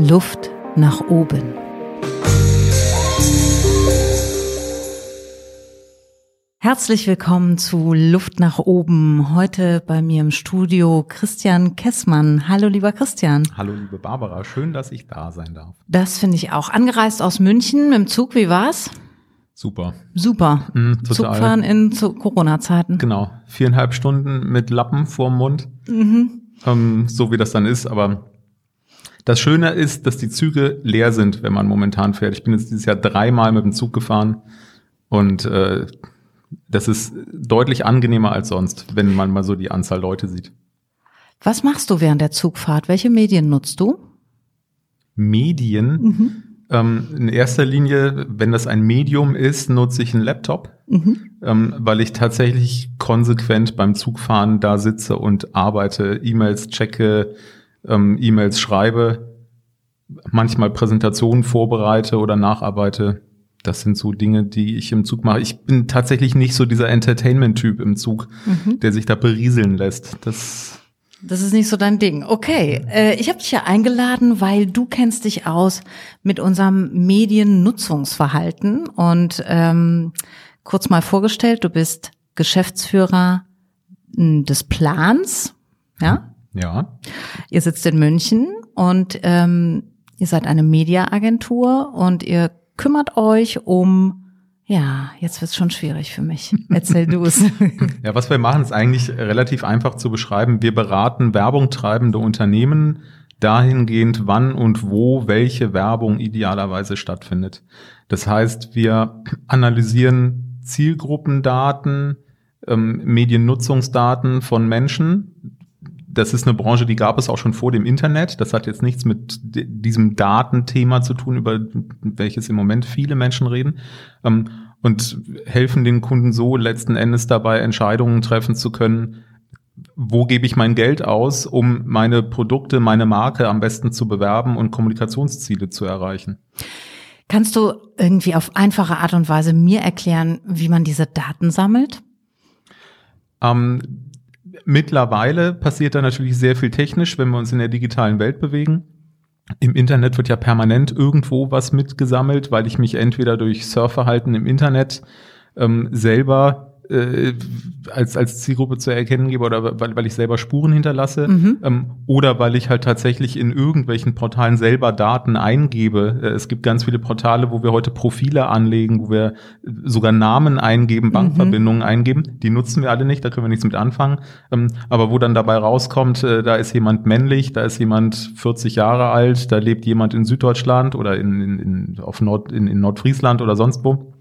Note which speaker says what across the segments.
Speaker 1: Luft nach oben. Herzlich willkommen zu Luft nach oben. Heute bei mir im Studio Christian Kessmann. Hallo, lieber Christian.
Speaker 2: Hallo, liebe Barbara. Schön, dass ich da sein darf.
Speaker 1: Das finde ich auch. Angereist aus München mit dem Zug. Wie war's?
Speaker 2: Super.
Speaker 1: Super.
Speaker 2: Mhm.
Speaker 1: Zugfahren in Corona-Zeiten.
Speaker 2: Genau. Viereinhalb Stunden mit Lappen vorm Mund.
Speaker 1: Mhm.
Speaker 2: Ähm, so wie das dann ist. Aber das Schöne ist, dass die Züge leer sind, wenn man momentan fährt. Ich bin jetzt dieses Jahr dreimal mit dem Zug gefahren und äh, das ist deutlich angenehmer als sonst, wenn man mal so die Anzahl Leute sieht.
Speaker 1: Was machst du während der Zugfahrt? Welche Medien nutzt du?
Speaker 2: Medien.
Speaker 1: Mhm.
Speaker 2: Ähm, in erster Linie, wenn das ein Medium ist, nutze ich einen Laptop,
Speaker 1: Mhm.
Speaker 2: ähm, weil ich tatsächlich konsequent beim Zugfahren da sitze und arbeite, E-Mails checke, ähm, E-Mails schreibe, manchmal Präsentationen vorbereite oder nacharbeite. Das sind so Dinge, die ich im Zug mache. Ich bin tatsächlich nicht so dieser Entertainment-Typ im Zug,
Speaker 1: Mhm.
Speaker 2: der sich da berieseln lässt. Das
Speaker 1: Das ist nicht so dein Ding. Okay, äh, ich habe dich ja eingeladen, weil du kennst dich aus mit unserem Mediennutzungsverhalten und ähm, kurz mal vorgestellt, du bist Geschäftsführer m, des Plans, ja?
Speaker 2: Ja.
Speaker 1: Ihr sitzt in München und ähm, ihr seid eine Mediaagentur und ihr kümmert euch um ja, jetzt wird's schon schwierig für mich. Erzähl du es.
Speaker 2: Ja, was wir machen, ist eigentlich relativ einfach zu beschreiben. Wir beraten Werbung treibende Unternehmen dahingehend, wann und wo welche Werbung idealerweise stattfindet. Das heißt, wir analysieren Zielgruppendaten, ähm, Mediennutzungsdaten von Menschen. Das ist eine Branche, die gab es auch schon vor dem Internet. Das hat jetzt nichts mit di- diesem Datenthema zu tun, über welches im Moment viele Menschen reden. Ähm, und helfen den Kunden so letzten Endes dabei, Entscheidungen treffen zu können, wo gebe ich mein Geld aus, um meine Produkte, meine Marke am besten zu bewerben und Kommunikationsziele zu erreichen.
Speaker 1: Kannst du irgendwie auf einfache Art und Weise mir erklären, wie man diese Daten sammelt?
Speaker 2: Ähm, mittlerweile passiert da natürlich sehr viel technisch, wenn wir uns in der digitalen Welt bewegen. Im Internet wird ja permanent irgendwo was mitgesammelt, weil ich mich entweder durch Surfverhalten im Internet ähm, selber äh, als, als Zielgruppe zu erkennen gebe oder weil, weil ich selber Spuren hinterlasse
Speaker 1: Mhm.
Speaker 2: ähm, oder weil ich halt tatsächlich in irgendwelchen Portalen selber Daten eingebe. Äh, es gibt ganz viele Portale, wo wir heute Profile anlegen, wo wir sogar Namen eingeben, Bankverbindungen eingeben. Die nutzen wir alle nicht, da können wir nichts mit anfangen. Ähm, aber wo dann dabei rauskommt, äh, da ist jemand männlich, da ist jemand 40 Jahre alt, da lebt jemand in Süddeutschland oder in, in, in, auf Nord, in, in Nordfriesland oder sonst wo.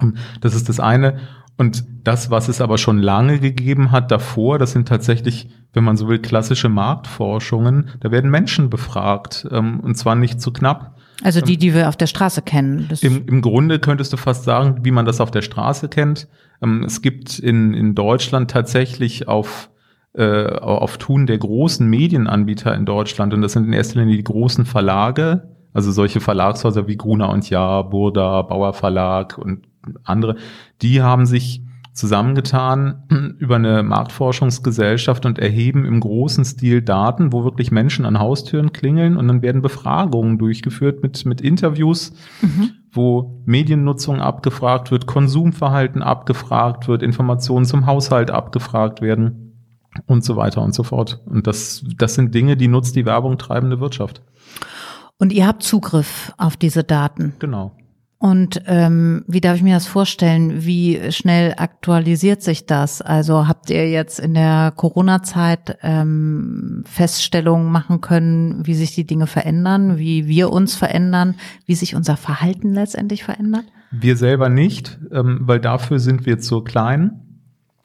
Speaker 2: Ähm, Das ist das eine. Und das, was es aber schon lange gegeben hat davor, das sind tatsächlich, wenn man so will, klassische Marktforschungen. Da werden Menschen befragt, ähm, und zwar nicht zu knapp.
Speaker 1: Also die, die wir auf der Straße kennen.
Speaker 2: Im, Im Grunde könntest du fast sagen, wie man das auf der Straße kennt. Ähm, es gibt in, in Deutschland tatsächlich auf, äh, auf Tun der großen Medienanbieter in Deutschland, und das sind in erster Linie die großen Verlage, also solche Verlagshäuser wie Gruner und Jahr, Burda, Bauer Verlag und andere, die haben sich zusammengetan über eine Marktforschungsgesellschaft und erheben im großen Stil Daten, wo wirklich Menschen an Haustüren klingeln und dann werden Befragungen durchgeführt mit, mit Interviews, wo Mediennutzung abgefragt wird, Konsumverhalten abgefragt wird, Informationen zum Haushalt abgefragt werden und so weiter und so fort. Und das, das sind Dinge, die nutzt die Werbung treibende Wirtschaft.
Speaker 1: und ihr habt Zugriff auf diese Daten.
Speaker 2: Genau.
Speaker 1: Und ähm, wie darf ich mir das vorstellen? Wie schnell aktualisiert sich das? Also habt ihr jetzt in der Corona-Zeit ähm, Feststellungen machen können, wie sich die Dinge verändern, wie wir uns verändern, wie sich unser Verhalten letztendlich verändert?
Speaker 2: Wir selber nicht, ähm, weil dafür sind wir zu klein.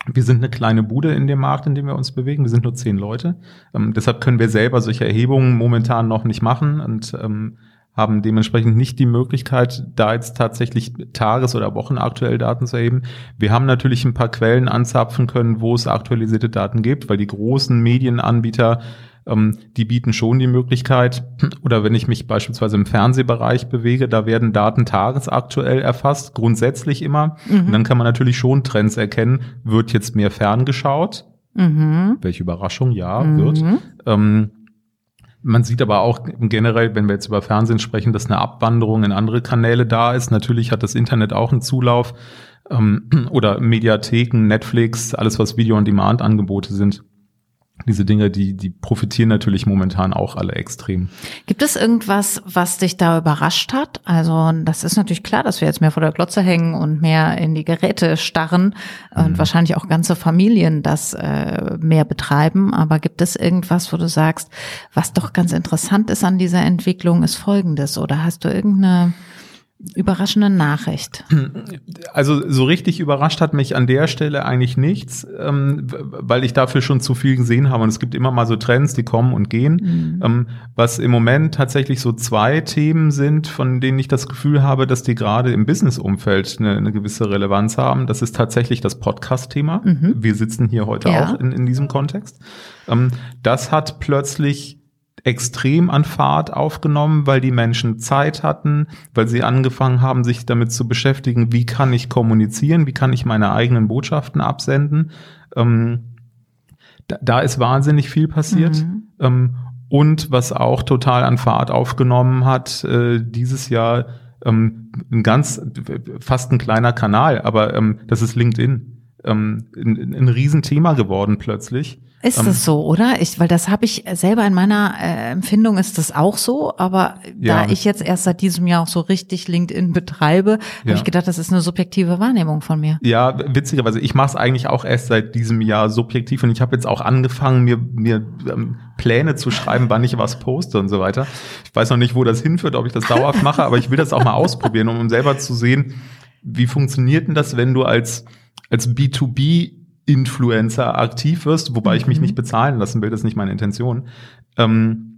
Speaker 2: Wir sind eine kleine Bude in dem Markt, in dem wir uns bewegen. Wir sind nur zehn Leute. Ähm, deshalb können wir selber solche Erhebungen momentan noch nicht machen und ähm, haben dementsprechend nicht die Möglichkeit, da jetzt tatsächlich tages- oder wochenaktuell Daten zu erheben. Wir haben natürlich ein paar Quellen anzapfen können, wo es aktualisierte Daten gibt, weil die großen Medienanbieter ähm, die bieten schon die Möglichkeit, oder wenn ich mich beispielsweise im Fernsehbereich bewege, da werden Daten tagesaktuell erfasst, grundsätzlich immer. Und dann kann man natürlich schon Trends erkennen. Wird jetzt mehr ferngeschaut?
Speaker 1: Mhm.
Speaker 2: Welche Überraschung, ja, wird. Ähm, Man sieht aber auch generell, wenn wir jetzt über Fernsehen sprechen, dass eine Abwanderung in andere Kanäle da ist. Natürlich hat das Internet auch einen Zulauf ähm, oder Mediatheken, Netflix, alles was Video-on-Demand-Angebote sind diese Dinge, die, die profitieren natürlich momentan auch alle extrem.
Speaker 1: Gibt es irgendwas, was dich da überrascht hat? Also das ist natürlich klar, dass wir jetzt mehr vor der Glotze hängen und mehr in die Geräte starren und mhm. wahrscheinlich auch ganze Familien das äh, mehr betreiben. Aber gibt es irgendwas, wo du sagst, was doch ganz interessant ist an dieser Entwicklung, ist Folgendes? Oder hast du irgendeine überraschende Nachricht?
Speaker 2: Also so richtig überrascht hat mich an der Stelle eigentlich nichts, ähm, weil ich dafür schon zu viel gesehen habe. Und es gibt immer mal so Trends, die kommen und gehen. Mhm. Ähm, was im Moment tatsächlich so zwei Themen sind, von denen ich das Gefühl habe, dass die gerade im Business-Umfeld eine, eine, gewisse Relevanz haben. Das ist tatsächlich das Podcast-Thema. Mhm. Wir sitzen hier heute ja. auch in, in diesem Kontext. Ähm, das hat plötzlich extrem an Fahrt aufgenommen, weil die Menschen Zeit hatten, weil sie angefangen haben, sich damit zu beschäftigen, wie kann ich kommunizieren, wie kann ich meine eigenen Botschaften absenden. Ähm, da, da, ist wahnsinnig viel passiert. Mhm. Ähm, und was auch total an Fahrt aufgenommen hat, äh, dieses Jahr ähm, ein ganz, fast ein kleiner Kanal, aber ähm, das ist LinkedIn. Ähm, ein, ein Riesenthema geworden plötzlich.
Speaker 1: Ist ähm, es so, oder? Ich, weil das habe ich selber in meiner äh, Empfindung ist das auch so, aber ja. da ich jetzt erst seit diesem Jahr auch so richtig LinkedIn betreibe, ja. habe ich gedacht, das ist eine subjektive Wahrnehmung von mir.
Speaker 2: Ja, witzigerweise, ich mache es eigentlich auch erst seit diesem Jahr subjektiv und ich habe jetzt auch angefangen, mir, mir ähm, Pläne zu schreiben, wann ich was poste und so weiter. Ich weiß noch nicht, wo das hinführt, ob ich das dauerhaft mache, aber ich will das auch mal ausprobieren, um selber zu sehen, wie funktioniert denn das, wenn du als als B2B Influencer aktiv wirst, wobei mhm. ich mich mhm. nicht bezahlen lassen will, das ist nicht meine Intention. Ähm,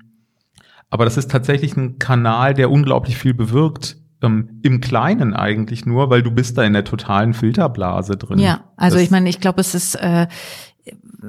Speaker 2: aber das ist tatsächlich ein Kanal, der unglaublich viel bewirkt. Ähm, Im Kleinen eigentlich nur, weil du bist da in der totalen Filterblase drin.
Speaker 1: Ja, also das ich meine, ich glaube, es ist äh,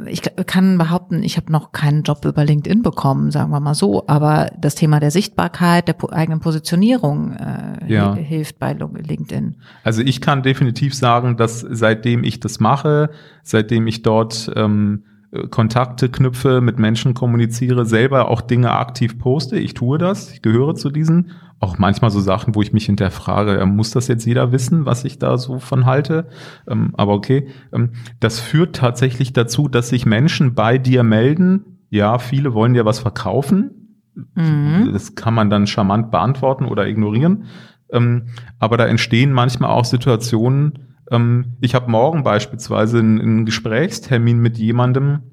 Speaker 1: ich kann behaupten, ich habe noch keinen Job über LinkedIn bekommen, sagen wir mal so, aber das Thema der Sichtbarkeit, der eigenen Positionierung äh, ja. hilft bei LinkedIn.
Speaker 2: Also ich kann definitiv sagen, dass seitdem ich das mache, seitdem ich dort ähm, Kontakte knüpfe, mit Menschen kommuniziere, selber auch Dinge aktiv poste. Ich tue das, ich gehöre zu diesen. Auch manchmal so Sachen, wo ich mich hinterfrage, muss das jetzt jeder wissen, was ich da so von halte? Ähm, aber okay, ähm, das führt tatsächlich dazu, dass sich Menschen bei dir melden. Ja, viele wollen dir was verkaufen. Mhm. Das kann man dann charmant beantworten oder ignorieren. Ähm, aber da entstehen manchmal auch Situationen, ähm, ich habe morgen beispielsweise einen, einen Gesprächstermin mit jemandem,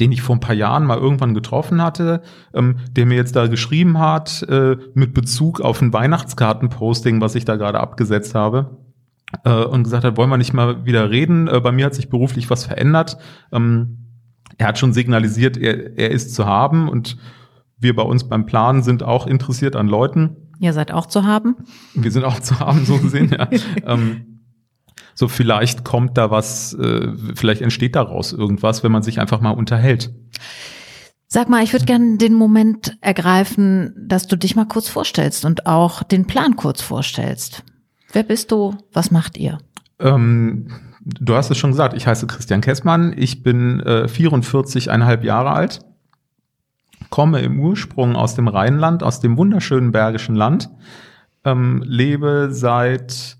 Speaker 2: den ich vor ein paar Jahren mal irgendwann getroffen hatte, ähm, der mir jetzt da geschrieben hat, äh, mit Bezug auf ein Weihnachtskartenposting, was ich da gerade abgesetzt habe, äh, und gesagt hat, wollen wir nicht mal wieder reden? Äh, bei mir hat sich beruflich was verändert. Ähm, er hat schon signalisiert, er, er ist zu haben und wir bei uns beim Planen sind auch interessiert an Leuten.
Speaker 1: Ihr seid auch zu haben?
Speaker 2: Wir sind auch zu haben, so gesehen, ja. ähm, so vielleicht kommt da was, äh, vielleicht entsteht daraus irgendwas, wenn man sich einfach mal unterhält.
Speaker 1: Sag mal, ich würde gerne den Moment ergreifen, dass du dich mal kurz vorstellst und auch den Plan kurz vorstellst. Wer bist du? Was macht ihr?
Speaker 2: Ähm, du hast es schon gesagt, ich heiße Christian Kessmann, ich bin äh, 44,5 Jahre alt, komme im Ursprung aus dem Rheinland, aus dem wunderschönen Bergischen Land, ähm, lebe seit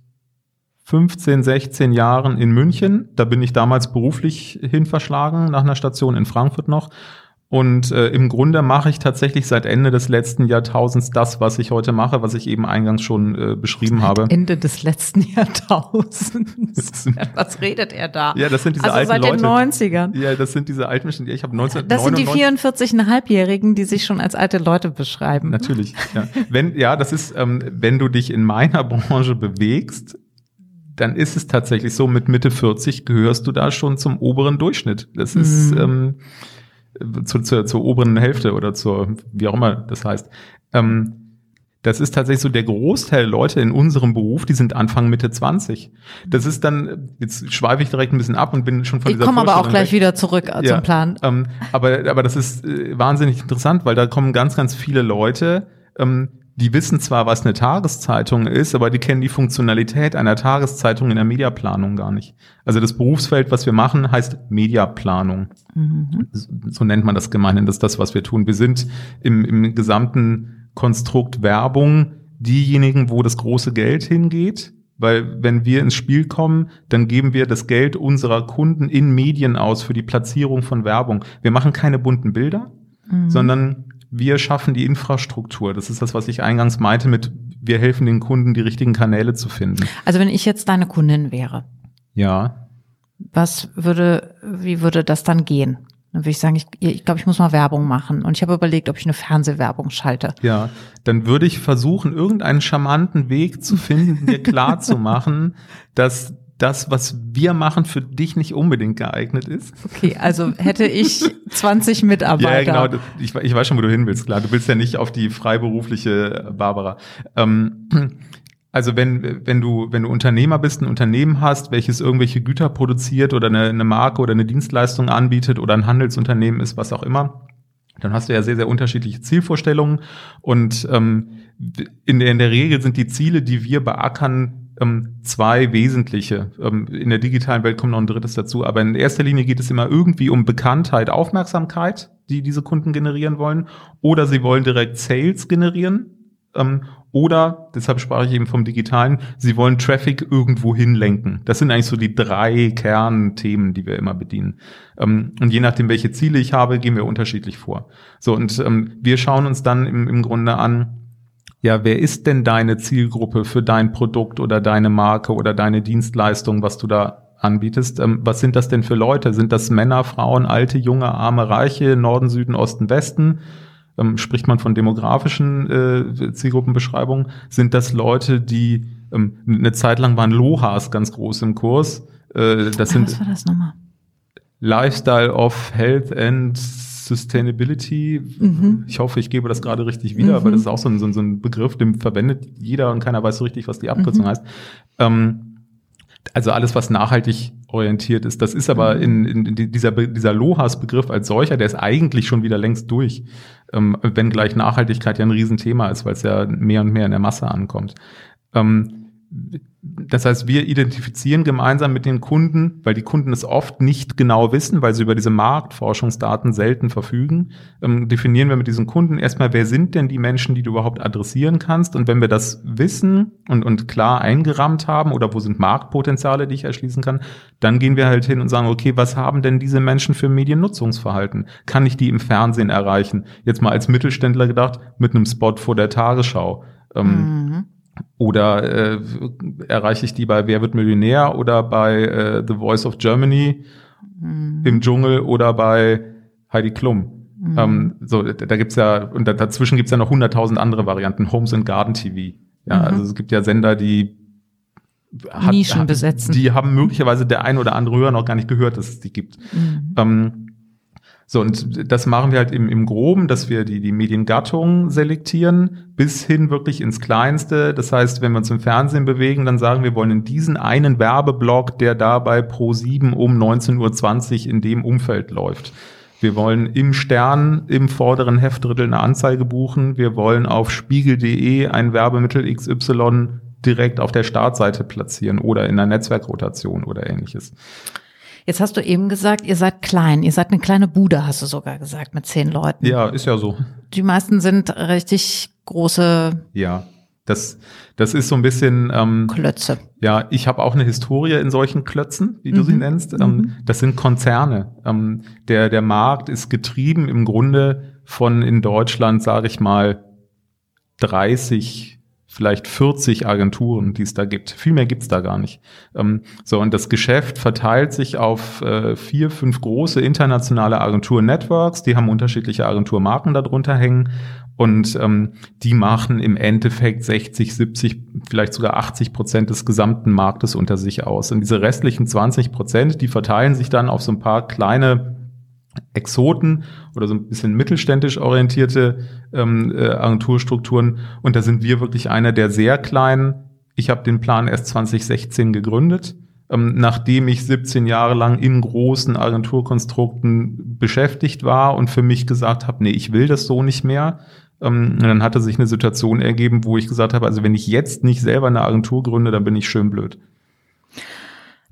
Speaker 2: 15, 16 Jahren in München. Da bin ich damals beruflich hin verschlagen, nach einer Station in Frankfurt noch. Und äh, im Grunde mache ich tatsächlich seit Ende des letzten Jahrtausends das, was ich heute mache, was ich eben eingangs schon äh, beschrieben seit habe.
Speaker 1: Ende des letzten Jahrtausends. was redet er da?
Speaker 2: Ja, das sind diese
Speaker 1: also
Speaker 2: alten
Speaker 1: seit den 90ern.
Speaker 2: Ja, das sind diese alten Menschen. Ich habe 1999.
Speaker 1: Das sind die 44,5-Jährigen, die sich schon als alte Leute beschreiben.
Speaker 2: Natürlich. Ja, wenn ja, das ist, ähm, wenn du dich in meiner Branche bewegst, dann ist es tatsächlich so, mit Mitte 40 gehörst du da schon zum oberen Durchschnitt. Das ist mhm. ähm, zu, zu, zur oberen Hälfte oder zur, wie auch immer das heißt. Ähm, das ist tatsächlich so der Großteil der Leute in unserem Beruf, die sind Anfang Mitte 20. Das ist dann, jetzt schweife ich direkt ein bisschen ab und bin schon von
Speaker 1: ich dieser Ich komme aber auch gleich weg. wieder zurück ja, zum Plan.
Speaker 2: Ähm, aber, aber das ist äh, wahnsinnig interessant, weil da kommen ganz, ganz viele Leute, ähm, die wissen zwar, was eine Tageszeitung ist, aber die kennen die Funktionalität einer Tageszeitung in der Mediaplanung gar nicht. Also das Berufsfeld, was wir machen, heißt Mediaplanung. Mhm. So nennt man das gemeinhin, das ist das, was wir tun. Wir sind im, im gesamten Konstrukt Werbung diejenigen, wo das große Geld hingeht. Weil wenn wir ins Spiel kommen, dann geben wir das Geld unserer Kunden in Medien aus für die Platzierung von Werbung. Wir machen keine bunten Bilder, mhm. sondern wir schaffen die Infrastruktur. Das ist das, was ich eingangs meinte mit, wir helfen den Kunden, die richtigen Kanäle zu finden.
Speaker 1: Also wenn ich jetzt deine Kundin wäre.
Speaker 2: Ja.
Speaker 1: Was würde, wie würde das dann gehen? Dann würde ich sagen, ich, ich glaube, ich muss mal Werbung machen. Und ich habe überlegt, ob ich eine Fernsehwerbung schalte.
Speaker 2: Ja, dann würde ich versuchen, irgendeinen charmanten Weg zu finden, dir klar zu machen, dass das, was wir machen, für dich nicht unbedingt geeignet ist.
Speaker 1: Okay, also hätte ich 20 Mitarbeiter.
Speaker 2: Ja, genau. Ich, ich weiß schon, wo du hin willst. Klar, du willst ja nicht auf die freiberufliche Barbara. Ähm, also wenn, wenn du, wenn du Unternehmer bist, ein Unternehmen hast, welches irgendwelche Güter produziert oder eine, eine Marke oder eine Dienstleistung anbietet oder ein Handelsunternehmen ist, was auch immer, dann hast du ja sehr, sehr unterschiedliche Zielvorstellungen. Und ähm, in, der, in der Regel sind die Ziele, die wir beackern, ähm, zwei wesentliche. Ähm, in der digitalen Welt kommt noch ein drittes dazu, aber in erster Linie geht es immer irgendwie um Bekanntheit, Aufmerksamkeit, die diese Kunden generieren wollen, oder sie wollen direkt Sales generieren. Ähm, oder, deshalb sprach ich eben vom Digitalen, sie wollen Traffic irgendwo hinlenken. Das sind eigentlich so die drei Kernthemen, die wir immer bedienen. Ähm, und je nachdem, welche Ziele ich habe, gehen wir unterschiedlich vor. So, und ähm, wir schauen uns dann im, im Grunde an, ja, wer ist denn deine Zielgruppe für dein Produkt oder deine Marke oder deine Dienstleistung, was du da anbietest? Ähm, was sind das denn für Leute? Sind das Männer, Frauen, alte, junge, arme, reiche, Norden, Süden, Osten, Westen? Ähm, spricht man von demografischen äh, Zielgruppenbeschreibungen? Sind das Leute, die ähm, eine Zeit lang waren Lohas ganz groß im Kurs?
Speaker 1: Äh, das sind was war das nochmal?
Speaker 2: Lifestyle of Health and Sustainability. Mhm. Ich hoffe, ich gebe das gerade richtig wieder, mhm. aber das ist auch so ein, so ein, Begriff, den verwendet jeder und keiner weiß so richtig, was die Abkürzung mhm. heißt. Ähm, also alles, was nachhaltig orientiert ist. Das ist aber in, in dieser, dieser Lohas-Begriff als solcher, der ist eigentlich schon wieder längst durch. Ähm, wenn gleich Nachhaltigkeit ja ein Riesenthema ist, weil es ja mehr und mehr in der Masse ankommt. Ähm, das heißt, wir identifizieren gemeinsam mit den Kunden, weil die Kunden es oft nicht genau wissen, weil sie über diese Marktforschungsdaten selten verfügen, ähm, definieren wir mit diesen Kunden erstmal, wer sind denn die Menschen, die du überhaupt adressieren kannst? Und wenn wir das wissen und, und klar eingerammt haben oder wo sind Marktpotenziale, die ich erschließen kann, dann gehen wir halt hin und sagen, okay, was haben denn diese Menschen für Mediennutzungsverhalten? Kann ich die im Fernsehen erreichen? Jetzt mal als Mittelständler gedacht, mit einem Spot vor der Tagesschau. Ähm, mhm oder äh, erreiche ich die bei Wer wird Millionär oder bei äh, The Voice of Germany mhm. im Dschungel oder bei Heidi Klum? Mhm. Ähm, so, da gibt's ja, und dazwischen gibt's ja noch hunderttausend andere Varianten, Homes and Garden TV. Ja, mhm. also es gibt ja Sender, die
Speaker 1: hat, Nischen besetzen.
Speaker 2: Die haben möglicherweise der ein oder andere Hörer noch gar nicht gehört, dass es die gibt. Mhm. Ähm, so, und das machen wir halt im, im Groben, dass wir die, die Mediengattung selektieren, bis hin wirklich ins Kleinste. Das heißt, wenn wir uns im Fernsehen bewegen, dann sagen wir, wollen in diesen einen Werbeblock, der dabei pro 7 um 19.20 Uhr in dem Umfeld läuft. Wir wollen im Stern im vorderen Heftdrittel eine Anzeige buchen. Wir wollen auf spiegel.de ein Werbemittel XY direkt auf der Startseite platzieren oder in einer Netzwerkrotation oder ähnliches.
Speaker 1: Jetzt hast du eben gesagt, ihr seid klein. Ihr seid eine kleine Bude, hast du sogar gesagt, mit zehn Leuten.
Speaker 2: Ja, ist ja so.
Speaker 1: Die meisten sind richtig große.
Speaker 2: Ja. Das, das ist so ein bisschen ähm,
Speaker 1: Klötze.
Speaker 2: Ja, ich habe auch eine Historie in solchen Klötzen, wie du mhm. sie nennst. Ähm, mhm. Das sind Konzerne. Ähm, der, der Markt ist getrieben im Grunde von in Deutschland, sage ich mal, 30 vielleicht 40 Agenturen, die es da gibt. Viel mehr gibt's da gar nicht. Ähm, so, und das Geschäft verteilt sich auf äh, vier, fünf große internationale Agentur-Networks, die haben unterschiedliche Agenturmarken darunter hängen und ähm, die machen im Endeffekt 60, 70, vielleicht sogar 80 Prozent des gesamten Marktes unter sich aus. Und diese restlichen 20 Prozent, die verteilen sich dann auf so ein paar kleine Exoten oder so ein bisschen mittelständisch orientierte ähm, äh, Agenturstrukturen. Und da sind wir wirklich einer der sehr kleinen. Ich habe den Plan erst 2016 gegründet, ähm, nachdem ich 17 Jahre lang in großen Agenturkonstrukten beschäftigt war und für mich gesagt habe, nee, ich will das so nicht mehr. Ähm, und dann hatte sich eine Situation ergeben, wo ich gesagt habe, also wenn ich jetzt nicht selber eine Agentur gründe, dann bin ich schön blöd.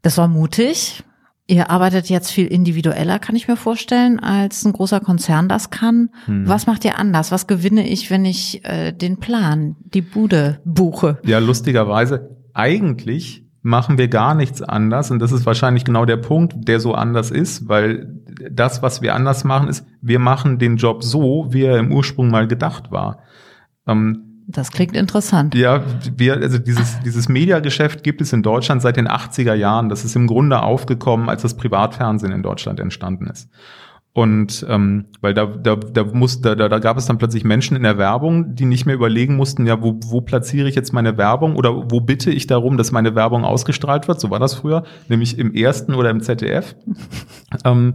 Speaker 1: Das war mutig. Ihr arbeitet jetzt viel individueller, kann ich mir vorstellen, als ein großer Konzern das kann. Hm. Was macht ihr anders? Was gewinne ich, wenn ich äh, den Plan, die Bude buche?
Speaker 2: Ja, lustigerweise, eigentlich machen wir gar nichts anders. Und das ist wahrscheinlich genau der Punkt, der so anders ist, weil das, was wir anders machen, ist, wir machen den Job so, wie er im Ursprung mal gedacht war.
Speaker 1: Ähm, das klingt interessant.
Speaker 2: Ja, wir, also dieses, dieses Mediageschäft gibt es in Deutschland seit den 80er Jahren. Das ist im Grunde aufgekommen, als das Privatfernsehen in Deutschland entstanden ist. Und ähm, weil da, da, da, muss, da, da gab es dann plötzlich Menschen in der Werbung, die nicht mehr überlegen mussten, ja, wo, wo platziere ich jetzt meine Werbung oder wo bitte ich darum, dass meine Werbung ausgestrahlt wird, so war das früher, nämlich im ersten oder im ZDF. ähm,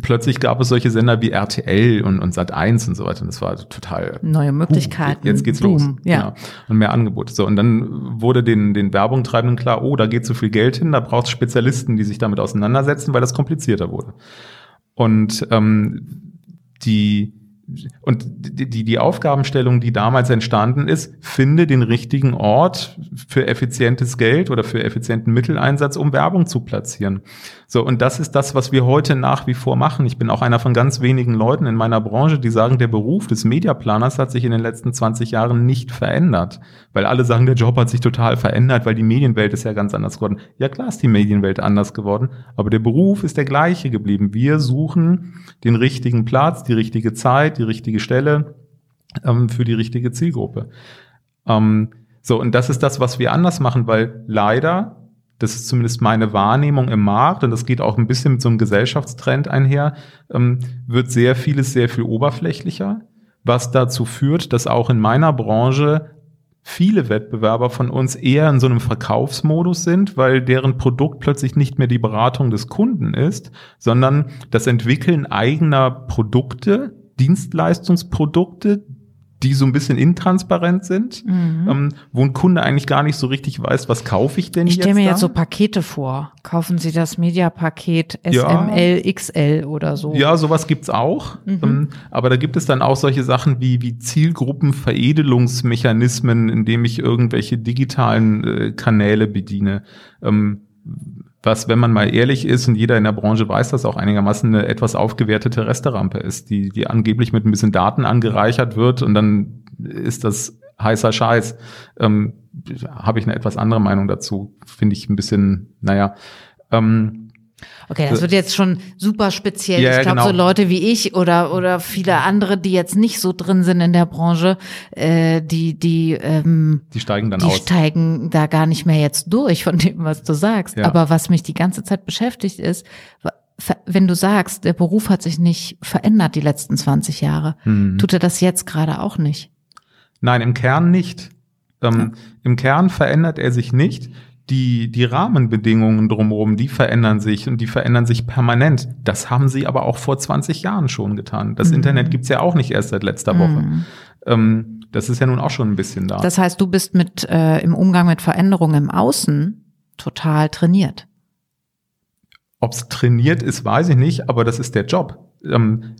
Speaker 2: plötzlich gab es solche Sender wie RTL und, und Sat1 und so weiter. Und das war total
Speaker 1: neue Möglichkeiten.
Speaker 2: Uh, jetzt geht's Boom. los. Ja. Genau. Und mehr Angebote. So und dann wurde den den Werbungtreibenden klar, oh, da geht so viel Geld hin, da braucht es Spezialisten, die sich damit auseinandersetzen, weil das komplizierter wurde. Und ähm, die und die, die, die Aufgabenstellung, die damals entstanden ist, finde den richtigen Ort für effizientes Geld oder für effizienten Mitteleinsatz, um Werbung zu platzieren. So, und das ist das, was wir heute nach wie vor machen. Ich bin auch einer von ganz wenigen Leuten in meiner Branche, die sagen, der Beruf des Mediaplaners hat sich in den letzten 20 Jahren nicht verändert. Weil alle sagen, der Job hat sich total verändert, weil die Medienwelt ist ja ganz anders geworden. Ja, klar ist die Medienwelt anders geworden, aber der Beruf ist der gleiche geblieben. Wir suchen den richtigen Platz, die richtige Zeit, die richtige Stelle ähm, für die richtige Zielgruppe. Ähm, so, und das ist das, was wir anders machen, weil leider das ist zumindest meine Wahrnehmung im Markt und das geht auch ein bisschen mit so einem Gesellschaftstrend einher, ähm, wird sehr vieles sehr viel oberflächlicher, was dazu führt, dass auch in meiner Branche viele Wettbewerber von uns eher in so einem Verkaufsmodus sind, weil deren Produkt plötzlich nicht mehr die Beratung des Kunden ist, sondern das Entwickeln eigener Produkte, Dienstleistungsprodukte, die so ein bisschen intransparent sind, mhm. ähm, wo ein Kunde eigentlich gar nicht so richtig weiß, was kaufe ich denn
Speaker 1: ich
Speaker 2: jetzt.
Speaker 1: Ich stelle mir
Speaker 2: da?
Speaker 1: jetzt so Pakete vor. Kaufen Sie das Media-Paket SML, ja. XL oder so.
Speaker 2: Ja, sowas gibt's auch. Mhm. Ähm, aber da gibt es dann auch solche Sachen wie, wie Zielgruppenveredelungsmechanismen, indem ich irgendwelche digitalen äh, Kanäle bediene. Ähm, was, wenn man mal ehrlich ist und jeder in der Branche weiß das auch einigermaßen, eine etwas aufgewertete Resterampe ist, die, die angeblich mit ein bisschen Daten angereichert wird und dann ist das heißer Scheiß. Ähm, Habe ich eine etwas andere Meinung dazu. Finde ich ein bisschen, naja. Ähm,
Speaker 1: Okay, das wird jetzt schon super speziell. Ja, ich glaube, genau. so Leute wie ich oder oder viele andere, die jetzt nicht so drin sind in der Branche, äh, die die ähm,
Speaker 2: die steigen dann
Speaker 1: die
Speaker 2: aus.
Speaker 1: steigen da gar nicht mehr jetzt durch von dem, was du sagst. Ja. Aber was mich die ganze Zeit beschäftigt ist, wenn du sagst, der Beruf hat sich nicht verändert die letzten 20 Jahre, mhm. tut er das jetzt gerade auch nicht?
Speaker 2: Nein, im Kern nicht. Ähm, ja. Im Kern verändert er sich nicht die, die Rahmenbedingungen drumherum, die verändern sich und die verändern sich permanent. Das haben sie aber auch vor 20 Jahren schon getan. Das mhm. Internet gibt's ja auch nicht erst seit letzter Woche. Mhm. Ähm, das ist ja nun auch schon ein bisschen da.
Speaker 1: Das heißt, du bist mit äh, im Umgang mit Veränderungen im Außen total trainiert.
Speaker 2: Ob's trainiert ist, weiß ich nicht, aber das ist der Job. Ähm,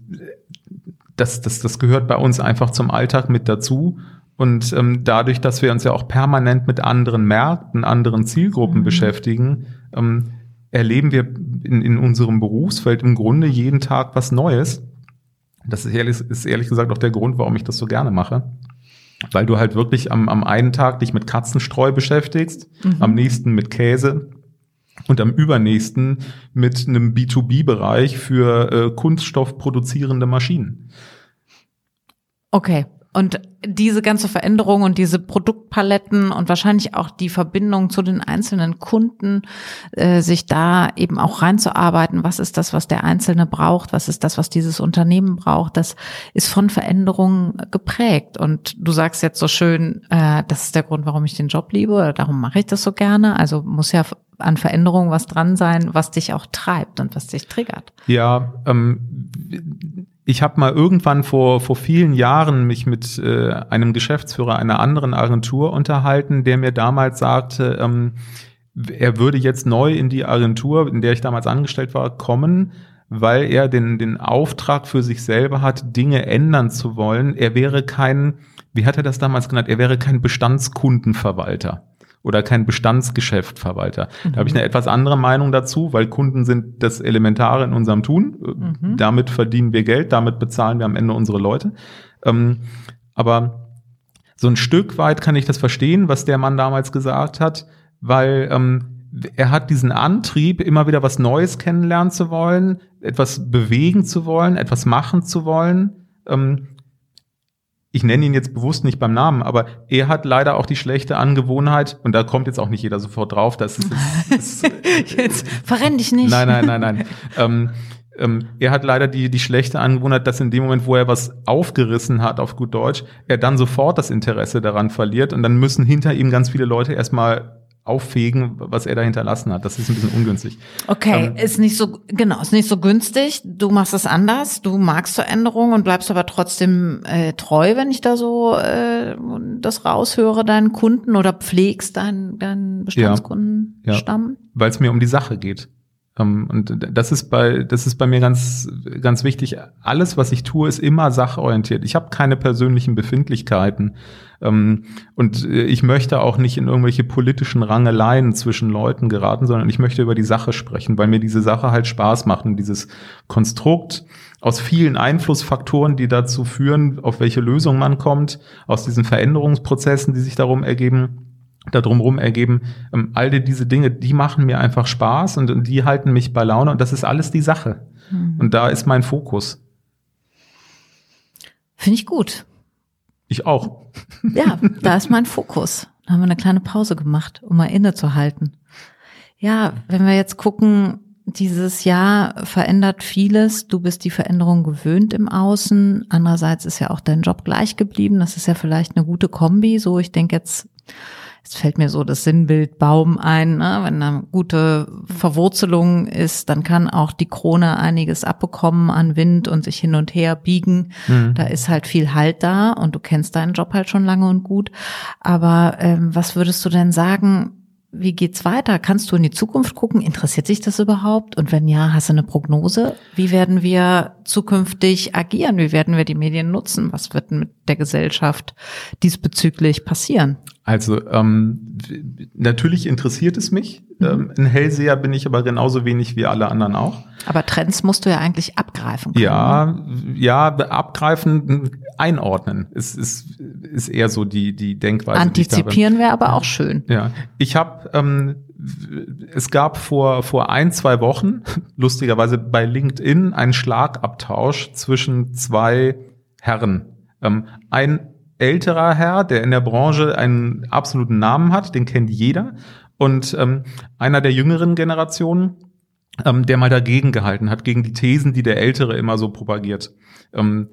Speaker 2: das, das, das gehört bei uns einfach zum Alltag mit dazu. Und ähm, dadurch, dass wir uns ja auch permanent mit anderen Märkten, anderen Zielgruppen mhm. beschäftigen, ähm, erleben wir in, in unserem Berufsfeld im Grunde jeden Tag was Neues. Das ist ehrlich, ist ehrlich gesagt auch der Grund, warum ich das so gerne mache. Weil du halt wirklich am, am einen Tag dich mit Katzenstreu beschäftigst, mhm. am nächsten mit Käse und am übernächsten mit einem B2B-Bereich für äh, kunststoffproduzierende Maschinen.
Speaker 1: Okay, und diese ganze Veränderung und diese Produktpaletten und wahrscheinlich auch die Verbindung zu den einzelnen Kunden, äh, sich da eben auch reinzuarbeiten, was ist das, was der Einzelne braucht, was ist das, was dieses Unternehmen braucht, das ist von Veränderungen geprägt. Und du sagst jetzt so schön, äh, das ist der Grund, warum ich den Job liebe oder darum mache ich das so gerne. Also muss ja an Veränderungen was dran sein, was dich auch treibt und was dich triggert.
Speaker 2: Ja, ähm, ich habe mal irgendwann vor, vor vielen Jahren mich mit äh, einem Geschäftsführer einer anderen Agentur unterhalten, der mir damals sagte, ähm, er würde jetzt neu in die Agentur, in der ich damals angestellt war, kommen, weil er den, den Auftrag für sich selber hat, Dinge ändern zu wollen. Er wäre kein, wie hat er das damals genannt? Er wäre kein Bestandskundenverwalter oder kein Bestandsgeschäftverwalter. Mhm. Da habe ich eine etwas andere Meinung dazu, weil Kunden sind das Elementare in unserem Tun. Mhm. Damit verdienen wir Geld, damit bezahlen wir am Ende unsere Leute. Ähm, aber so ein Stück weit kann ich das verstehen, was der Mann damals gesagt hat, weil ähm, er hat diesen Antrieb, immer wieder was Neues kennenlernen zu wollen, etwas bewegen zu wollen, etwas machen zu wollen. Ähm, ich nenne ihn jetzt bewusst nicht beim Namen, aber er hat leider auch die schlechte Angewohnheit, und da kommt jetzt auch nicht jeder sofort drauf, dass es
Speaker 1: ist, jetzt verrenn dich nicht.
Speaker 2: Nein, nein, nein, nein. ähm, ähm, er hat leider die, die schlechte Angewohnheit, dass in dem Moment, wo er was aufgerissen hat, auf gut Deutsch, er dann sofort das Interesse daran verliert und dann müssen hinter ihm ganz viele Leute erstmal auffegen, was er da hinterlassen hat. Das ist ein bisschen ungünstig.
Speaker 1: Okay, ähm, ist nicht so, genau, ist nicht so günstig. Du machst es anders, du magst Veränderungen und bleibst aber trotzdem äh, treu, wenn ich da so äh, das raushöre, deinen Kunden oder pflegst deinen, deinen Bestandskundenstamm.
Speaker 2: Ja, Weil es mir um die Sache geht. Ähm, und das ist bei das ist bei mir ganz ganz wichtig. Alles, was ich tue, ist immer sachorientiert. Ich habe keine persönlichen Befindlichkeiten ähm, und äh, ich möchte auch nicht in irgendwelche politischen Rangeleien zwischen Leuten geraten, sondern ich möchte über die Sache sprechen, weil mir diese Sache halt Spaß macht und dieses Konstrukt aus vielen Einflussfaktoren, die dazu führen, auf welche Lösung man kommt, aus diesen Veränderungsprozessen, die sich darum ergeben, da drumherum ergeben, ähm, all diese Dinge, die machen mir einfach Spaß und, und, die halten mich bei Laune und das ist alles die Sache. Mhm. Und da ist mein Fokus.
Speaker 1: Finde ich gut.
Speaker 2: Ich auch.
Speaker 1: Ja, da ist mein Fokus. Da haben wir eine kleine Pause gemacht, um mal innezuhalten. Ja, wenn wir jetzt gucken, dieses Jahr verändert vieles. Du bist die Veränderung gewöhnt im Außen. Andererseits ist ja auch dein Job gleich geblieben. Das ist ja vielleicht eine gute Kombi. So, ich denke jetzt es fällt mir so das Sinnbild Baum ein, ne? wenn da gute Verwurzelung ist, dann kann auch die Krone einiges abbekommen an Wind und sich hin und her biegen. Mhm. Da ist halt viel Halt da und du kennst deinen Job halt schon lange und gut. Aber ähm, was würdest du denn sagen, wie geht's weiter? Kannst du in die Zukunft gucken? Interessiert sich das überhaupt? Und wenn ja, hast du eine Prognose? Wie werden wir zukünftig agieren? Wie werden wir die Medien nutzen? Was wird mit der Gesellschaft diesbezüglich passieren?
Speaker 2: Also ähm, natürlich interessiert es mich. Mhm. Ähm, ein Hellseher bin ich aber genauso wenig wie alle anderen auch.
Speaker 1: Aber Trends musst du ja eigentlich abgreifen
Speaker 2: können. Ja, ne? ja, abgreifen, einordnen ist, ist, ist eher so die, die Denkweise.
Speaker 1: Antizipieren wäre aber auch schön.
Speaker 2: Ja, ich habe, ähm, es gab vor, vor ein, zwei Wochen, lustigerweise bei LinkedIn, einen Schlagabtausch zwischen zwei Herren. Ähm, ein älterer Herr, der in der Branche einen absoluten Namen hat, den kennt jeder. Und ähm, einer der jüngeren Generationen, ähm, der mal dagegen gehalten hat, gegen die Thesen, die der Ältere immer so propagiert. Ähm,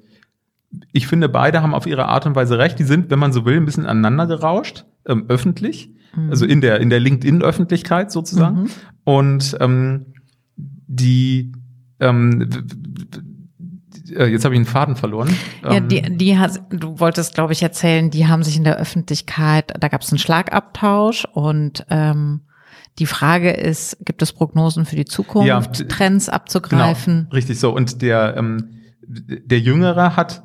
Speaker 2: ich finde, beide haben auf ihre Art und Weise recht. Die sind, wenn man so will, ein bisschen aneinander gerauscht, ähm, öffentlich, mhm. also in der, in der LinkedIn-Öffentlichkeit sozusagen. Mhm. Und ähm, die ähm, äh, jetzt habe ich einen Faden verloren.
Speaker 1: Ja, die, ähm, die hat, du wolltest, glaube ich, erzählen, die haben sich in der Öffentlichkeit, da gab es einen Schlagabtausch und ähm, die Frage ist, gibt es Prognosen für die Zukunft, ja, Trends abzugreifen?
Speaker 2: Genau, richtig so. Und der, ähm, der Jüngere hat,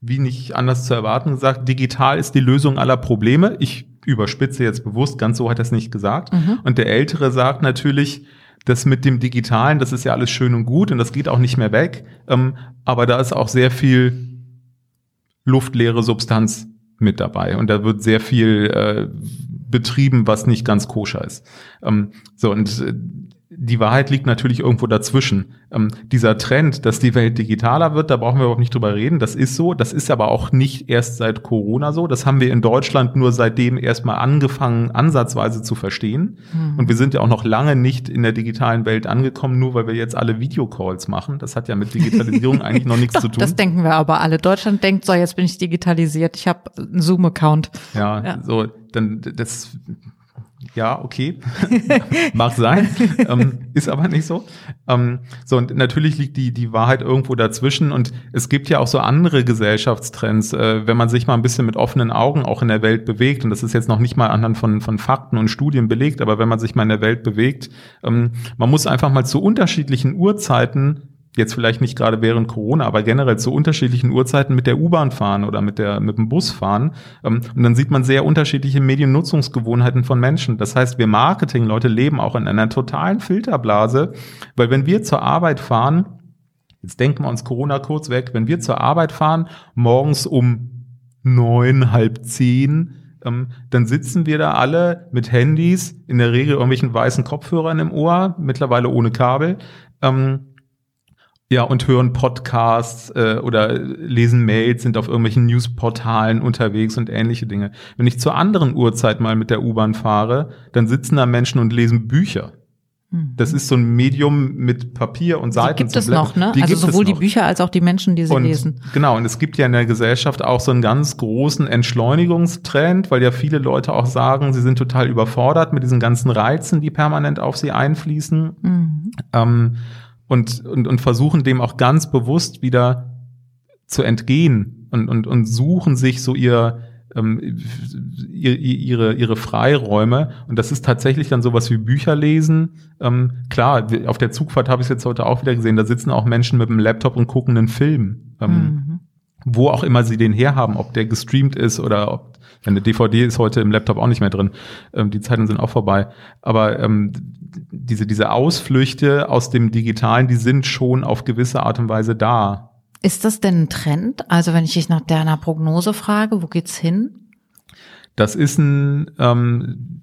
Speaker 2: wie nicht anders zu erwarten, gesagt, digital ist die Lösung aller Probleme. Ich überspitze jetzt bewusst, ganz so hat er es nicht gesagt. Mhm. Und der Ältere sagt natürlich, das mit dem Digitalen, das ist ja alles schön und gut und das geht auch nicht mehr weg. Ähm, aber da ist auch sehr viel luftleere Substanz mit dabei und da wird sehr viel äh, betrieben, was nicht ganz koscher ist. Ähm, so und äh, die Wahrheit liegt natürlich irgendwo dazwischen. Ähm, dieser Trend, dass die Welt digitaler wird, da brauchen wir überhaupt nicht drüber reden. Das ist so. Das ist aber auch nicht erst seit Corona so. Das haben wir in Deutschland nur seitdem erstmal angefangen, ansatzweise zu verstehen. Mhm. Und wir sind ja auch noch lange nicht in der digitalen Welt angekommen, nur weil wir jetzt alle Videocalls machen. Das hat ja mit Digitalisierung eigentlich noch nichts
Speaker 1: Doch,
Speaker 2: zu tun.
Speaker 1: Das denken wir aber alle. Deutschland denkt, so, jetzt bin ich digitalisiert. Ich habe einen Zoom-Account.
Speaker 2: Ja, ja, so, dann das ja, okay, mag sein, ähm, ist aber nicht so. Ähm, so und natürlich liegt die die Wahrheit irgendwo dazwischen. Und es gibt ja auch so andere Gesellschaftstrends, äh, wenn man sich mal ein bisschen mit offenen Augen auch in der Welt bewegt. Und das ist jetzt noch nicht mal anhand von von Fakten und Studien belegt, aber wenn man sich mal in der Welt bewegt, ähm, man muss einfach mal zu unterschiedlichen Uhrzeiten jetzt vielleicht nicht gerade während Corona, aber generell zu unterschiedlichen Uhrzeiten mit der U-Bahn fahren oder mit der mit dem Bus fahren. Ähm, und dann sieht man sehr unterschiedliche Mediennutzungsgewohnheiten von Menschen. Das heißt, wir Marketingleute leben auch in einer totalen Filterblase, weil wenn wir zur Arbeit fahren, jetzt denken wir uns Corona kurz weg, wenn wir zur Arbeit fahren, morgens um neun, halb zehn, ähm, dann sitzen wir da alle mit Handys, in der Regel irgendwelchen weißen Kopfhörern im Ohr, mittlerweile ohne Kabel. Ähm, ja, und hören Podcasts äh, oder lesen Mails, sind auf irgendwelchen Newsportalen unterwegs und ähnliche Dinge. Wenn ich zur anderen Uhrzeit mal mit der U-Bahn fahre, dann sitzen da Menschen und lesen Bücher. Hm. Das ist so ein Medium mit Papier und Seiten.
Speaker 1: Die gibt es noch, ne? Die also sowohl die Bücher als auch die Menschen, die sie
Speaker 2: und,
Speaker 1: lesen.
Speaker 2: Genau, und es gibt ja in der Gesellschaft auch so einen ganz großen Entschleunigungstrend, weil ja viele Leute auch sagen, sie sind total überfordert mit diesen ganzen Reizen, die permanent auf sie einfließen. Mhm. Ähm, und, und, und versuchen dem auch ganz bewusst wieder zu entgehen und, und, und suchen sich so ihr, ähm, ihre, ihre Freiräume. Und das ist tatsächlich dann sowas wie Bücher lesen. Ähm, klar, auf der Zugfahrt habe ich es jetzt heute auch wieder gesehen, da sitzen auch Menschen mit dem Laptop und gucken einen Film. Ähm, mhm. Wo auch immer sie den herhaben, ob der gestreamt ist oder ob eine DVD ist heute im Laptop auch nicht mehr drin. Ähm, die Zeiten sind auch vorbei. Aber ähm, diese, diese Ausflüchte aus dem Digitalen, die sind schon auf gewisse Art und Weise da.
Speaker 1: Ist das denn ein Trend? Also wenn ich dich nach deiner Prognose frage, wo geht's hin?
Speaker 2: Das ist ein, ähm,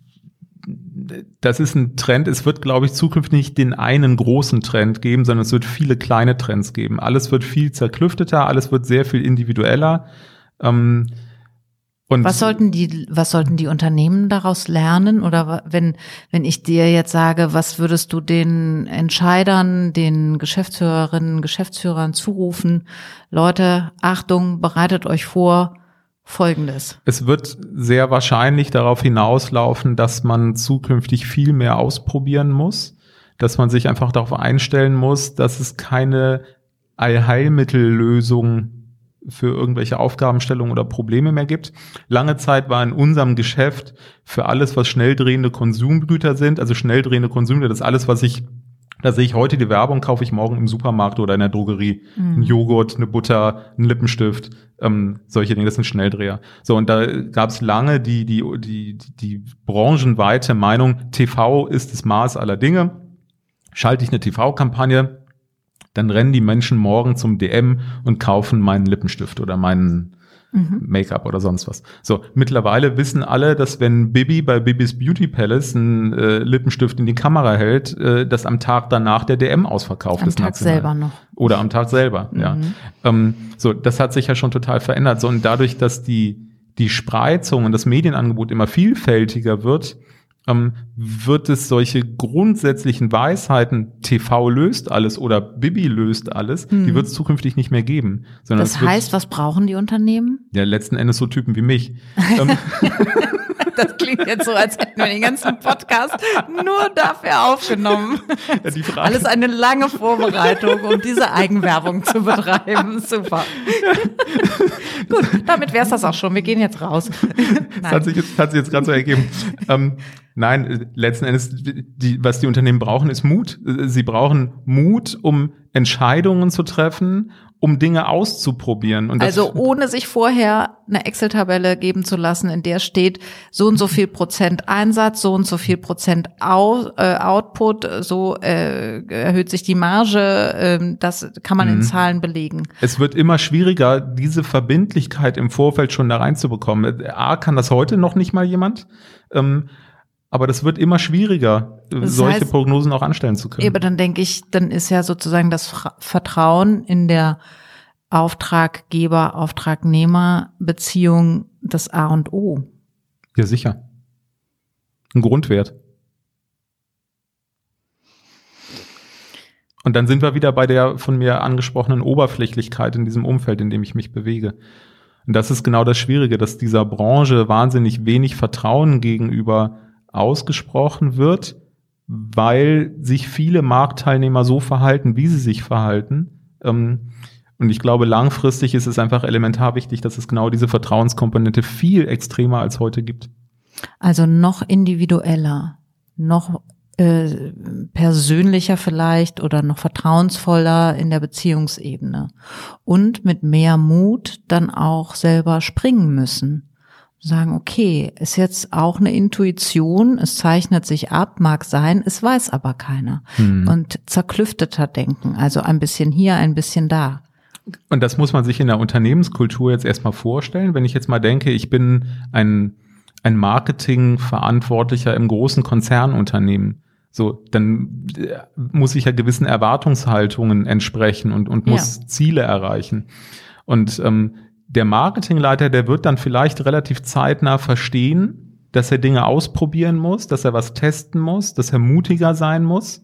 Speaker 2: das ist ein Trend. Es wird, glaube ich, zukünftig nicht den einen großen Trend geben, sondern es wird viele kleine Trends geben. Alles wird viel zerklüfteter, alles wird sehr viel individueller. Ähm,
Speaker 1: und was sollten die, was sollten die Unternehmen daraus lernen? Oder wenn, wenn ich dir jetzt sage, was würdest du den Entscheidern, den Geschäftsführerinnen, Geschäftsführern zurufen? Leute, Achtung, bereitet euch vor, Folgendes.
Speaker 2: Es wird sehr wahrscheinlich darauf hinauslaufen, dass man zukünftig viel mehr ausprobieren muss, dass man sich einfach darauf einstellen muss, dass es keine Allheilmittellösung für irgendwelche Aufgabenstellungen oder Probleme mehr gibt. Lange Zeit war in unserem Geschäft für alles, was schnell drehende Konsumgüter sind, also schnell drehende Konsumgüter, das ist alles, was ich da sehe ich heute die Werbung, kaufe ich morgen im Supermarkt oder in der Drogerie. Mhm. Ein Joghurt, eine Butter, ein Lippenstift, ähm, solche Dinge, das sind Schnelldreher. So, und da gab es lange die, die, die, die branchenweite Meinung, TV ist das Maß aller Dinge. Schalte ich eine TV-Kampagne, dann rennen die Menschen morgen zum DM und kaufen meinen Lippenstift oder meinen mhm. Make-up oder sonst was. So, mittlerweile wissen alle, dass wenn Bibi bei Bibis Beauty Palace einen äh, Lippenstift in die Kamera hält, äh, dass am Tag danach der DM ausverkauft
Speaker 1: am
Speaker 2: ist.
Speaker 1: Am Tag national. selber noch.
Speaker 2: Oder am Tag selber, mhm. ja. Ähm, so, das hat sich ja schon total verändert. So, und dadurch, dass die, die Spreizung und das Medienangebot immer vielfältiger wird, ähm, wird es solche grundsätzlichen Weisheiten, TV löst alles oder Bibi löst alles, hm. die wird es zukünftig nicht mehr geben.
Speaker 1: Sondern das heißt, was brauchen die Unternehmen?
Speaker 2: Ja, letzten Endes so Typen wie mich. Ähm,
Speaker 1: das klingt jetzt so, als hätten wir den ganzen Podcast nur dafür aufgenommen. Ja, die Frage Alles eine lange Vorbereitung, um diese Eigenwerbung zu betreiben. Super. Gut, damit wäre es das auch schon. Wir gehen jetzt raus.
Speaker 2: Das hat sich jetzt, hat sich jetzt gerade so ergeben. Ähm, nein, letzten Endes, die, was die Unternehmen brauchen, ist Mut. Sie brauchen Mut, um Entscheidungen zu treffen um Dinge auszuprobieren.
Speaker 1: Und also ohne sich vorher eine Excel-Tabelle geben zu lassen, in der steht so und so viel Prozent Einsatz, so und so viel Prozent Out, äh, Output, so äh, erhöht sich die Marge. Äh, das kann man mhm. in Zahlen belegen.
Speaker 2: Es wird immer schwieriger, diese Verbindlichkeit im Vorfeld schon da reinzubekommen. A, kann das heute noch nicht mal jemand. Ähm, aber das wird immer schwieriger, das solche heißt, Prognosen auch anstellen zu können.
Speaker 1: Aber dann denke ich, dann ist ja sozusagen das Vertrauen in der Auftraggeber-Auftragnehmer-Beziehung das A und O.
Speaker 2: Ja, sicher. Ein Grundwert. Und dann sind wir wieder bei der von mir angesprochenen Oberflächlichkeit in diesem Umfeld, in dem ich mich bewege. Und das ist genau das Schwierige, dass dieser Branche wahnsinnig wenig Vertrauen gegenüber ausgesprochen wird, weil sich viele Marktteilnehmer so verhalten, wie sie sich verhalten. Ähm, und ich glaube, langfristig ist es einfach elementar wichtig, dass es genau diese Vertrauenskomponente viel extremer als heute gibt.
Speaker 1: Also noch individueller, noch äh, persönlicher vielleicht oder noch vertrauensvoller in der Beziehungsebene und mit mehr Mut dann auch selber springen müssen. Sagen, okay, ist jetzt auch eine Intuition, es zeichnet sich ab, mag sein, es weiß aber keiner. Hm. Und zerklüfteter denken, also ein bisschen hier, ein bisschen da.
Speaker 2: Und das muss man sich in der Unternehmenskultur jetzt erstmal vorstellen. Wenn ich jetzt mal denke, ich bin ein, ein Marketingverantwortlicher im großen Konzernunternehmen. So, dann äh, muss ich ja gewissen Erwartungshaltungen entsprechen und, und muss ja. Ziele erreichen. Und ähm, der Marketingleiter, der wird dann vielleicht relativ zeitnah verstehen, dass er Dinge ausprobieren muss, dass er was testen muss, dass er mutiger sein muss.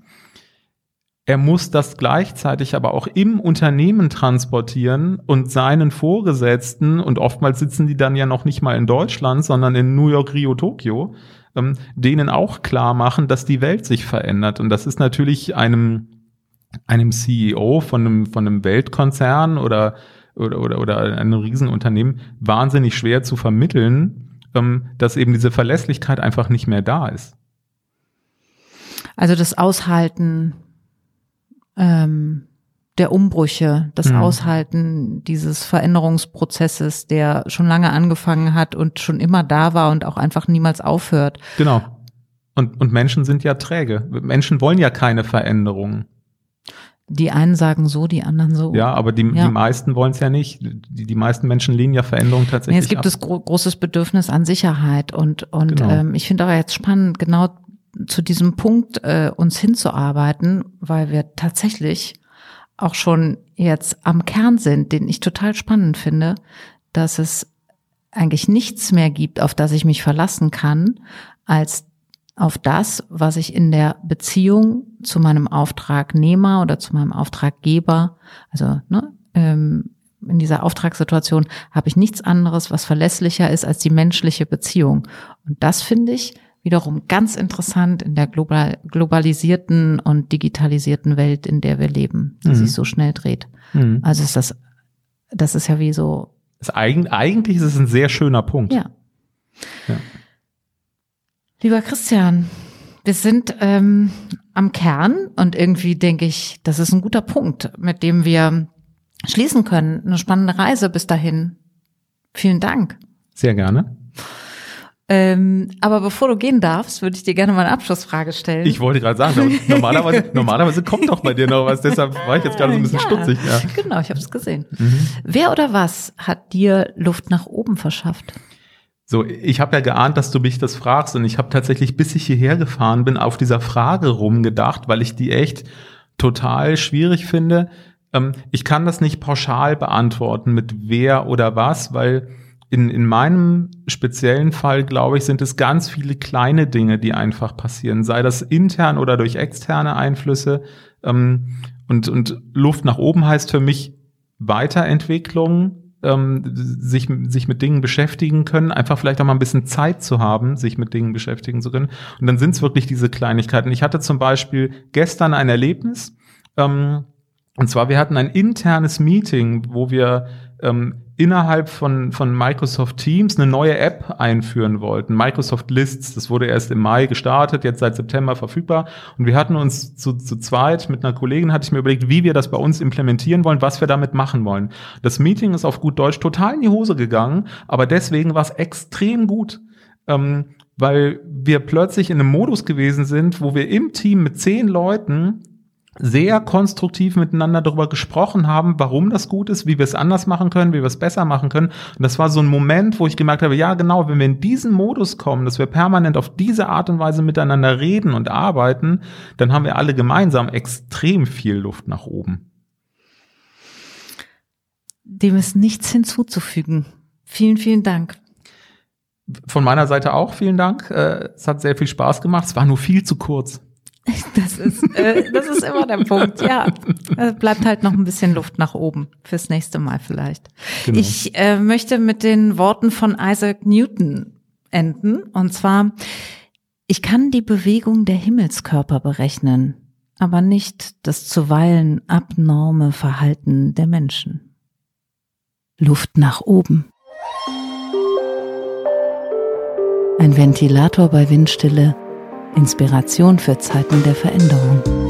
Speaker 2: Er muss das gleichzeitig aber auch im Unternehmen transportieren und seinen Vorgesetzten, und oftmals sitzen die dann ja noch nicht mal in Deutschland, sondern in New York, Rio, Tokio, ähm, denen auch klar machen, dass die Welt sich verändert. Und das ist natürlich einem, einem CEO von einem, von einem Weltkonzern oder, oder, oder, oder einem Riesenunternehmen wahnsinnig schwer zu vermitteln, ähm, dass eben diese Verlässlichkeit einfach nicht mehr da ist.
Speaker 1: Also das Aushalten ähm, der Umbrüche, das mhm. Aushalten dieses Veränderungsprozesses, der schon lange angefangen hat und schon immer da war und auch einfach niemals aufhört.
Speaker 2: Genau. Und, und Menschen sind ja träge. Menschen wollen ja keine Veränderungen.
Speaker 1: Die einen sagen so, die anderen so.
Speaker 2: Ja, aber die, ja. die meisten wollen es ja nicht. Die, die meisten Menschen lehnen ja Veränderungen tatsächlich. Nee,
Speaker 1: es gibt ab. das gro großes Bedürfnis an Sicherheit und und genau. ähm, ich finde aber jetzt spannend, genau zu diesem Punkt äh, uns hinzuarbeiten, weil wir tatsächlich auch schon jetzt am Kern sind, den ich total spannend finde, dass es eigentlich nichts mehr gibt, auf das ich mich verlassen kann, als auf das, was ich in der Beziehung zu meinem Auftragnehmer oder zu meinem Auftraggeber, also ne, ähm, in dieser Auftragssituation habe ich nichts anderes, was verlässlicher ist als die menschliche Beziehung. Und das finde ich wiederum ganz interessant in der global, globalisierten und digitalisierten Welt, in der wir leben, die mhm. sich so schnell dreht. Mhm. Also ist das, das ist ja wie so.
Speaker 2: Ist eigen, eigentlich ist es ein sehr schöner Punkt.
Speaker 1: Ja. ja. Lieber Christian, wir sind ähm, am Kern und irgendwie denke ich, das ist ein guter Punkt, mit dem wir schließen können. Eine spannende Reise bis dahin. Vielen Dank.
Speaker 2: Sehr gerne.
Speaker 1: Ähm, aber bevor du gehen darfst, würde ich dir gerne mal eine Abschlussfrage stellen.
Speaker 2: Ich wollte gerade sagen, normalerweise, normalerweise kommt doch bei dir noch was, deshalb war ich jetzt gerade so ein bisschen ja, stutzig. Ja.
Speaker 1: Genau, ich habe es gesehen. Mhm. Wer oder was hat dir Luft nach oben verschafft?
Speaker 2: So, ich habe ja geahnt, dass du mich das fragst und ich habe tatsächlich, bis ich hierher gefahren bin, auf dieser Frage rumgedacht, weil ich die echt total schwierig finde. Ähm, ich kann das nicht pauschal beantworten mit wer oder was, weil in, in meinem speziellen Fall, glaube ich, sind es ganz viele kleine Dinge, die einfach passieren, sei das intern oder durch externe Einflüsse. Ähm, und, und Luft nach oben heißt für mich Weiterentwicklung, ähm, sich, sich mit Dingen beschäftigen können, einfach vielleicht auch mal ein bisschen Zeit zu haben, sich mit Dingen beschäftigen zu können. Und dann sind es wirklich diese Kleinigkeiten. Ich hatte zum Beispiel gestern ein Erlebnis, ähm, und zwar wir hatten ein internes Meeting, wo wir ähm, innerhalb von, von Microsoft Teams eine neue App einführen wollten. Microsoft Lists, das wurde erst im Mai gestartet, jetzt seit September verfügbar. Und wir hatten uns zu, zu zweit mit einer Kollegin, hatte ich mir überlegt, wie wir das bei uns implementieren wollen, was wir damit machen wollen. Das Meeting ist auf gut Deutsch total in die Hose gegangen, aber deswegen war es extrem gut. Ähm, weil wir plötzlich in einem Modus gewesen sind, wo wir im Team mit zehn Leuten sehr konstruktiv miteinander darüber gesprochen haben, warum das gut ist, wie wir es anders machen können, wie wir es besser machen können. Und das war so ein Moment, wo ich gemerkt habe, ja genau, wenn wir in diesen Modus kommen, dass wir permanent auf diese Art und Weise miteinander reden und arbeiten, dann haben wir alle gemeinsam extrem viel Luft nach oben.
Speaker 1: Dem ist nichts hinzuzufügen. Vielen, vielen Dank.
Speaker 2: Von meiner Seite auch vielen Dank. Äh, es hat sehr viel Spaß gemacht. Es war nur viel zu kurz.
Speaker 1: Das ist, äh, das ist immer der Punkt, ja. Es bleibt halt noch ein bisschen Luft nach oben fürs nächste Mal vielleicht. Genau. Ich äh, möchte mit den Worten von Isaac Newton enden. Und zwar, ich kann die Bewegung der Himmelskörper berechnen, aber nicht das zuweilen abnorme Verhalten der Menschen. Luft nach oben. Ein Ventilator bei Windstille Inspiration für Zeiten der Veränderung.